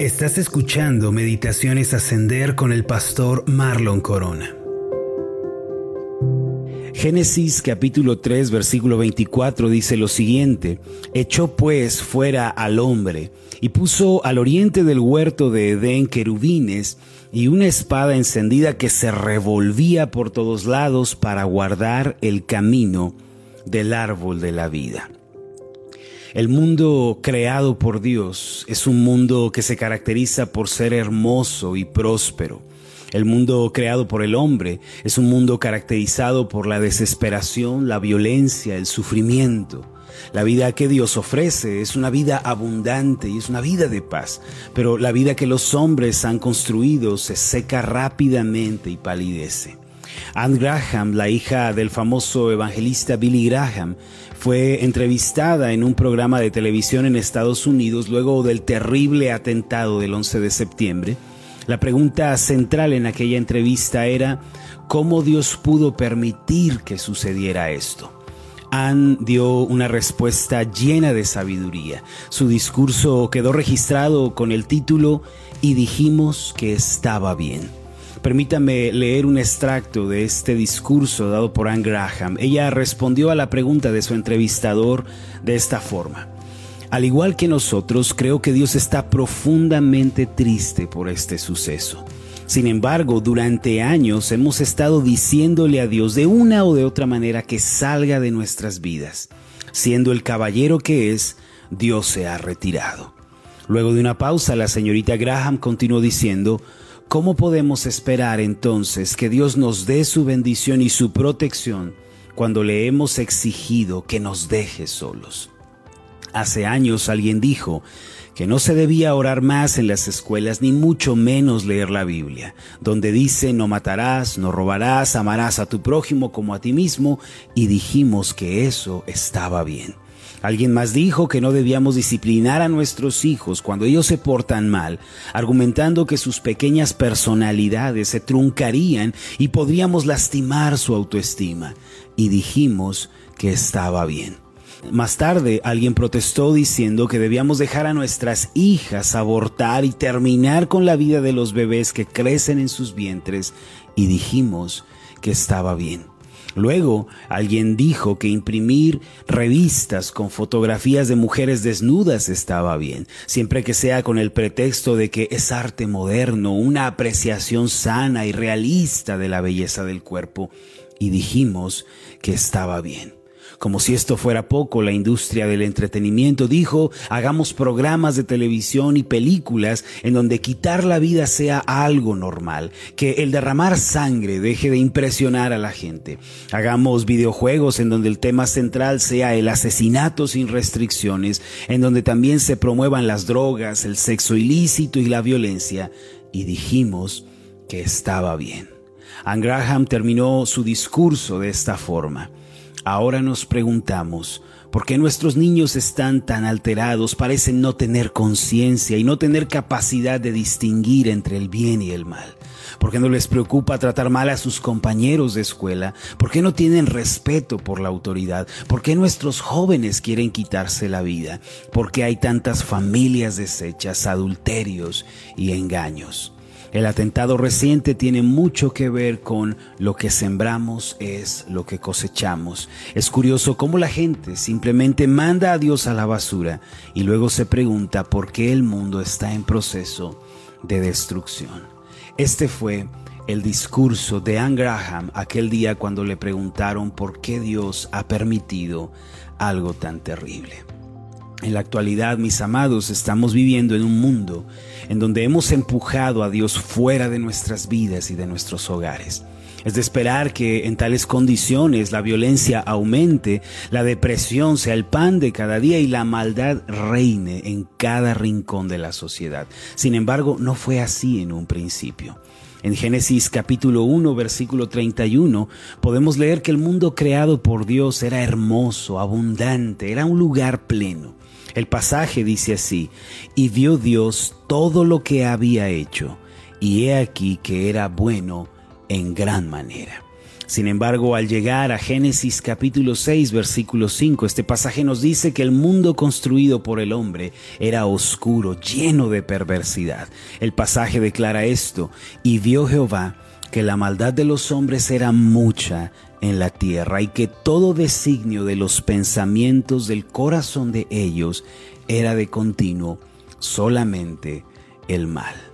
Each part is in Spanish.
Estás escuchando Meditaciones Ascender con el pastor Marlon Corona. Génesis capítulo 3 versículo 24 dice lo siguiente, echó pues fuera al hombre y puso al oriente del huerto de Edén querubines y una espada encendida que se revolvía por todos lados para guardar el camino del árbol de la vida. El mundo creado por Dios es un mundo que se caracteriza por ser hermoso y próspero. El mundo creado por el hombre es un mundo caracterizado por la desesperación, la violencia, el sufrimiento. La vida que Dios ofrece es una vida abundante y es una vida de paz, pero la vida que los hombres han construido se seca rápidamente y palidece. Anne Graham, la hija del famoso evangelista Billy Graham, fue entrevistada en un programa de televisión en Estados Unidos luego del terrible atentado del 11 de septiembre. La pregunta central en aquella entrevista era cómo Dios pudo permitir que sucediera esto. Anne dio una respuesta llena de sabiduría. Su discurso quedó registrado con el título Y dijimos que estaba bien. Permítame leer un extracto de este discurso dado por Anne Graham. Ella respondió a la pregunta de su entrevistador de esta forma. Al igual que nosotros, creo que Dios está profundamente triste por este suceso. Sin embargo, durante años hemos estado diciéndole a Dios de una o de otra manera que salga de nuestras vidas. Siendo el caballero que es, Dios se ha retirado. Luego de una pausa, la señorita Graham continuó diciendo, ¿Cómo podemos esperar entonces que Dios nos dé su bendición y su protección cuando le hemos exigido que nos deje solos? Hace años alguien dijo que no se debía orar más en las escuelas ni mucho menos leer la Biblia, donde dice no matarás, no robarás, amarás a tu prójimo como a ti mismo, y dijimos que eso estaba bien. Alguien más dijo que no debíamos disciplinar a nuestros hijos cuando ellos se portan mal, argumentando que sus pequeñas personalidades se truncarían y podríamos lastimar su autoestima. Y dijimos que estaba bien. Más tarde alguien protestó diciendo que debíamos dejar a nuestras hijas abortar y terminar con la vida de los bebés que crecen en sus vientres y dijimos que estaba bien. Luego, alguien dijo que imprimir revistas con fotografías de mujeres desnudas estaba bien, siempre que sea con el pretexto de que es arte moderno, una apreciación sana y realista de la belleza del cuerpo. Y dijimos que estaba bien. Como si esto fuera poco, la industria del entretenimiento dijo, hagamos programas de televisión y películas en donde quitar la vida sea algo normal, que el derramar sangre deje de impresionar a la gente. Hagamos videojuegos en donde el tema central sea el asesinato sin restricciones, en donde también se promuevan las drogas, el sexo ilícito y la violencia. Y dijimos que estaba bien. Anne Graham terminó su discurso de esta forma. Ahora nos preguntamos, ¿por qué nuestros niños están tan alterados, parecen no tener conciencia y no tener capacidad de distinguir entre el bien y el mal? ¿Por qué no les preocupa tratar mal a sus compañeros de escuela? ¿Por qué no tienen respeto por la autoridad? ¿Por qué nuestros jóvenes quieren quitarse la vida? ¿Por qué hay tantas familias deshechas, adulterios y engaños? El atentado reciente tiene mucho que ver con lo que sembramos es lo que cosechamos. Es curioso cómo la gente simplemente manda a Dios a la basura y luego se pregunta por qué el mundo está en proceso de destrucción. Este fue el discurso de Anne Graham aquel día cuando le preguntaron por qué Dios ha permitido algo tan terrible. En la actualidad, mis amados, estamos viviendo en un mundo en donde hemos empujado a Dios fuera de nuestras vidas y de nuestros hogares. Es de esperar que en tales condiciones la violencia aumente, la depresión sea el pan de cada día y la maldad reine en cada rincón de la sociedad. Sin embargo, no fue así en un principio. En Génesis capítulo 1, versículo 31, podemos leer que el mundo creado por Dios era hermoso, abundante, era un lugar pleno. El pasaje dice así, y vio Dios todo lo que había hecho, y he aquí que era bueno en gran manera. Sin embargo, al llegar a Génesis capítulo 6, versículo 5, este pasaje nos dice que el mundo construido por el hombre era oscuro, lleno de perversidad. El pasaje declara esto, y vio Jehová que la maldad de los hombres era mucha en la tierra y que todo designio de los pensamientos del corazón de ellos era de continuo solamente el mal.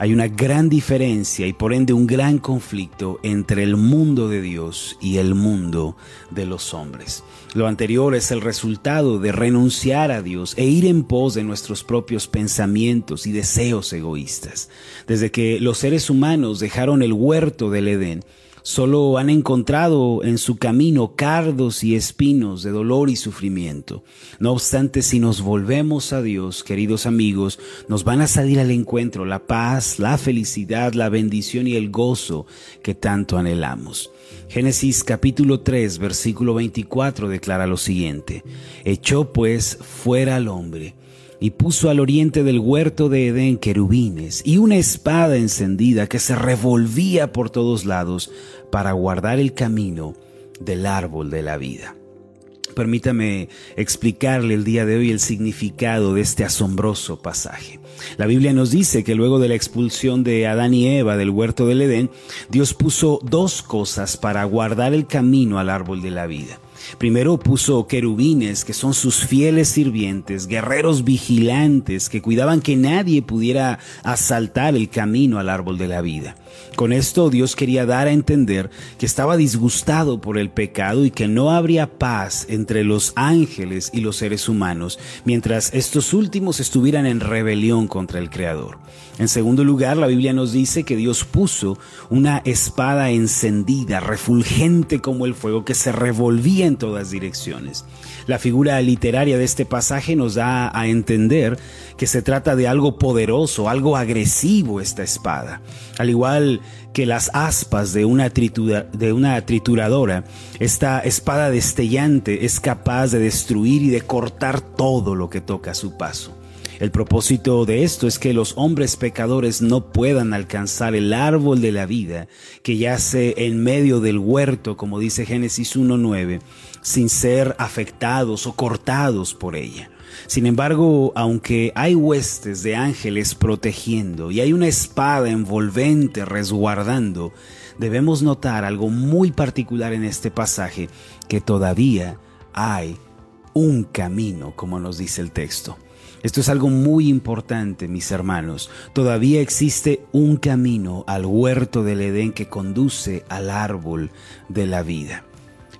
Hay una gran diferencia y por ende un gran conflicto entre el mundo de Dios y el mundo de los hombres. Lo anterior es el resultado de renunciar a Dios e ir en pos de nuestros propios pensamientos y deseos egoístas. Desde que los seres humanos dejaron el huerto del Edén, Solo han encontrado en su camino cardos y espinos de dolor y sufrimiento. No obstante, si nos volvemos a Dios, queridos amigos, nos van a salir al encuentro la paz, la felicidad, la bendición y el gozo que tanto anhelamos. Génesis capítulo 3, versículo 24 declara lo siguiente. Echó pues fuera al hombre y puso al oriente del huerto de Edén querubines y una espada encendida que se revolvía por todos lados para guardar el camino del árbol de la vida. Permítame explicarle el día de hoy el significado de este asombroso pasaje. La Biblia nos dice que luego de la expulsión de Adán y Eva del huerto del Edén, Dios puso dos cosas para guardar el camino al árbol de la vida. Primero puso querubines, que son sus fieles sirvientes, guerreros vigilantes, que cuidaban que nadie pudiera asaltar el camino al árbol de la vida. Con esto Dios quería dar a entender que estaba disgustado por el pecado y que no habría paz entre los ángeles y los seres humanos, mientras estos últimos estuvieran en rebelión contra el Creador. En segundo lugar, la Biblia nos dice que Dios puso una espada encendida, refulgente como el fuego, que se revolvía en todas direcciones. La figura literaria de este pasaje nos da a entender que se trata de algo poderoso, algo agresivo esta espada. Al igual que las aspas de una, trituradora, esta espada destellante es capaz de destruir y de cortar todo lo que toca a su paso. El propósito de esto es que los hombres pecadores no puedan alcanzar el árbol de la vida que yace en medio del huerto, como dice Génesis 1.9, sin ser afectados o cortados por ella. Sin embargo, aunque hay huestes de ángeles protegiendo y hay una espada envolvente resguardando, debemos notar algo muy particular en este pasaje, que todavía hay un camino, como nos dice el texto. Esto es algo muy importante, mis hermanos. Todavía existe un camino al huerto del Edén que conduce al árbol de la vida.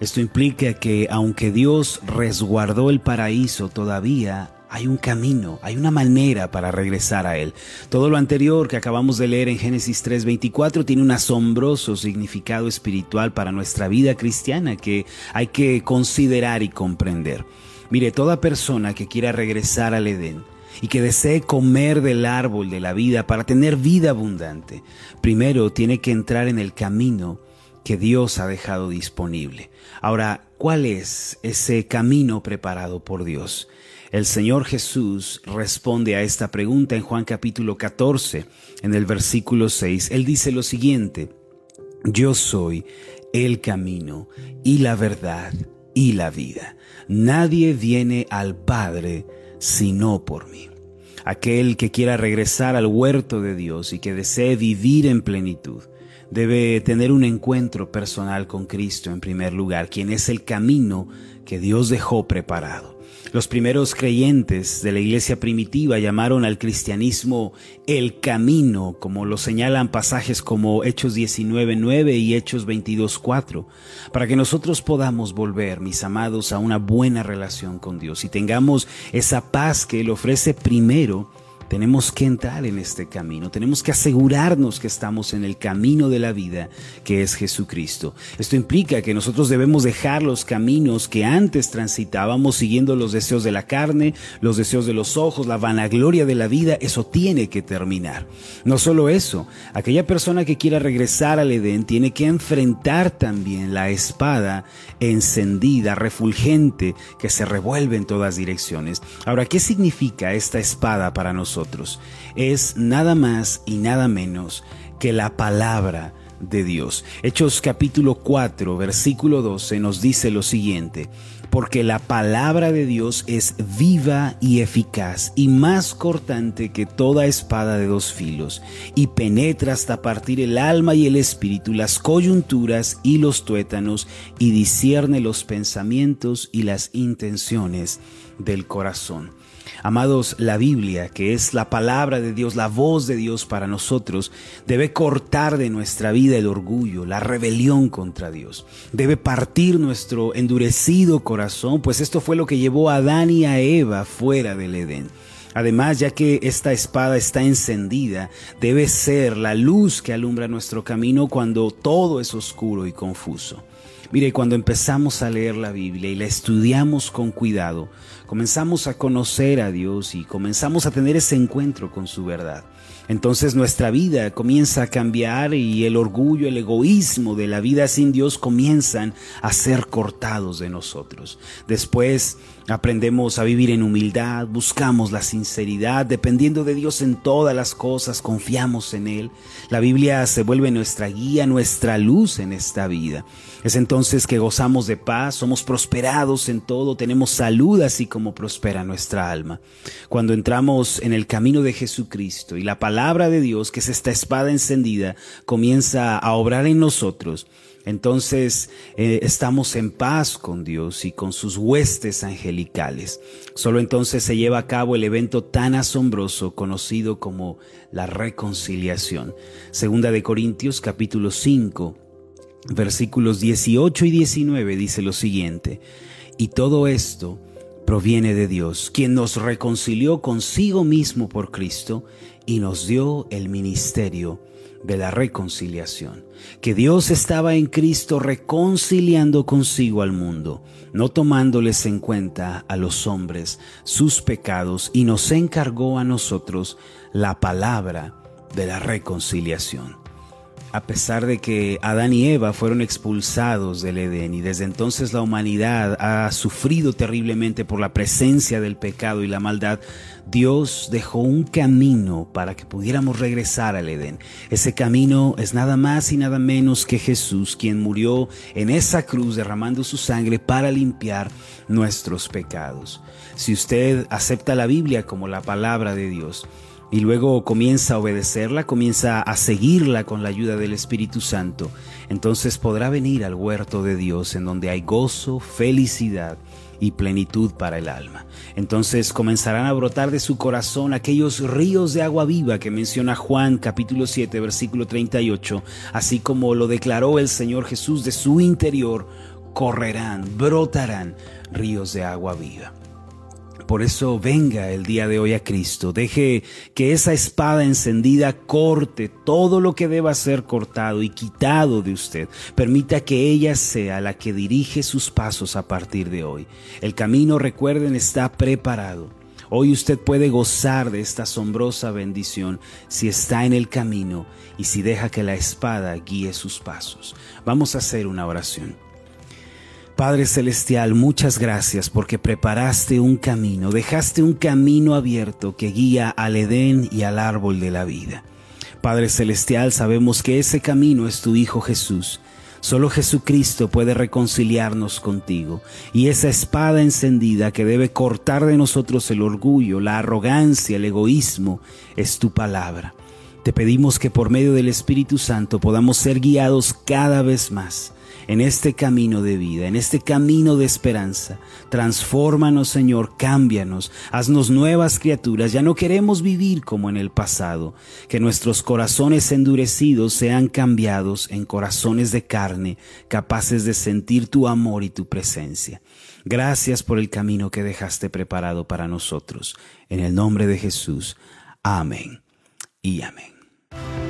Esto implica que aunque Dios resguardó el paraíso, todavía hay un camino, hay una manera para regresar a Él. Todo lo anterior que acabamos de leer en Génesis 3:24 tiene un asombroso significado espiritual para nuestra vida cristiana que hay que considerar y comprender. Mire, toda persona que quiera regresar al Edén y que desee comer del árbol de la vida para tener vida abundante, primero tiene que entrar en el camino que Dios ha dejado disponible. Ahora, ¿cuál es ese camino preparado por Dios? El Señor Jesús responde a esta pregunta en Juan capítulo 14, en el versículo 6. Él dice lo siguiente, yo soy el camino y la verdad y la vida. Nadie viene al Padre sino por mí. Aquel que quiera regresar al huerto de Dios y que desee vivir en plenitud, debe tener un encuentro personal con Cristo en primer lugar, quien es el camino que Dios dejó preparado. Los primeros creyentes de la iglesia primitiva llamaron al cristianismo el camino, como lo señalan pasajes como Hechos 19.9 y Hechos 22.4, para que nosotros podamos volver, mis amados, a una buena relación con Dios y tengamos esa paz que Él ofrece primero tenemos que entrar en este camino, tenemos que asegurarnos que estamos en el camino de la vida que es Jesucristo. Esto implica que nosotros debemos dejar los caminos que antes transitábamos siguiendo los deseos de la carne, los deseos de los ojos, la vanagloria de la vida, eso tiene que terminar. No solo eso, aquella persona que quiera regresar al Edén tiene que enfrentar también la espada encendida, refulgente, que se revuelve en todas direcciones. Ahora, ¿qué significa esta espada para nosotros? Es nada más y nada menos que la palabra de Dios. Hechos capítulo 4, versículo 12 nos dice lo siguiente, porque la palabra de Dios es viva y eficaz y más cortante que toda espada de dos filos, y penetra hasta partir el alma y el espíritu, las coyunturas y los tuétanos, y discierne los pensamientos y las intenciones del corazón. Amados, la Biblia, que es la palabra de Dios, la voz de Dios para nosotros, debe cortar de nuestra vida el orgullo, la rebelión contra Dios. Debe partir nuestro endurecido pues esto fue lo que llevó a Adán y a Eva fuera del Edén. Además, ya que esta espada está encendida, debe ser la luz que alumbra nuestro camino cuando todo es oscuro y confuso. Mire, cuando empezamos a leer la Biblia y la estudiamos con cuidado, comenzamos a conocer a Dios y comenzamos a tener ese encuentro con su verdad. Entonces nuestra vida comienza a cambiar y el orgullo, el egoísmo de la vida sin Dios comienzan a ser cortados de nosotros. Después aprendemos a vivir en humildad, buscamos la sinceridad, dependiendo de Dios en todas las cosas, confiamos en Él. La Biblia se vuelve nuestra guía, nuestra luz en esta vida. Es entonces que gozamos de paz, somos prosperados en todo, tenemos salud así como prospera nuestra alma. Cuando entramos en el camino de Jesucristo y la palabra de Dios, que es esta espada encendida, comienza a obrar en nosotros, entonces eh, estamos en paz con Dios y con sus huestes angelicales. Solo entonces se lleva a cabo el evento tan asombroso conocido como la reconciliación. Segunda de Corintios capítulo 5 versículos 18 y 19 dice lo siguiente, y todo esto proviene de Dios, quien nos reconcilió consigo mismo por Cristo y nos dio el ministerio de la reconciliación, que Dios estaba en Cristo reconciliando consigo al mundo, no tomándoles en cuenta a los hombres sus pecados, y nos encargó a nosotros la palabra de la reconciliación a pesar de que Adán y Eva fueron expulsados del Edén y desde entonces la humanidad ha sufrido terriblemente por la presencia del pecado y la maldad, Dios dejó un camino para que pudiéramos regresar al Edén. Ese camino es nada más y nada menos que Jesús, quien murió en esa cruz derramando su sangre para limpiar nuestros pecados. Si usted acepta la Biblia como la palabra de Dios, y luego comienza a obedecerla, comienza a seguirla con la ayuda del Espíritu Santo, entonces podrá venir al huerto de Dios en donde hay gozo, felicidad y plenitud para el alma. Entonces comenzarán a brotar de su corazón aquellos ríos de agua viva que menciona Juan capítulo 7 versículo 38, así como lo declaró el Señor Jesús de su interior, correrán, brotarán ríos de agua viva. Por eso venga el día de hoy a Cristo. Deje que esa espada encendida corte todo lo que deba ser cortado y quitado de usted. Permita que ella sea la que dirige sus pasos a partir de hoy. El camino, recuerden, está preparado. Hoy usted puede gozar de esta asombrosa bendición si está en el camino y si deja que la espada guíe sus pasos. Vamos a hacer una oración. Padre Celestial, muchas gracias porque preparaste un camino, dejaste un camino abierto que guía al Edén y al árbol de la vida. Padre Celestial, sabemos que ese camino es tu Hijo Jesús. Solo Jesucristo puede reconciliarnos contigo. Y esa espada encendida que debe cortar de nosotros el orgullo, la arrogancia, el egoísmo, es tu palabra. Te pedimos que por medio del Espíritu Santo podamos ser guiados cada vez más en este camino de vida, en este camino de esperanza. Transfórmanos, Señor, cámbianos, haznos nuevas criaturas. Ya no queremos vivir como en el pasado. Que nuestros corazones endurecidos sean cambiados en corazones de carne, capaces de sentir tu amor y tu presencia. Gracias por el camino que dejaste preparado para nosotros. En el nombre de Jesús. Amén y amén.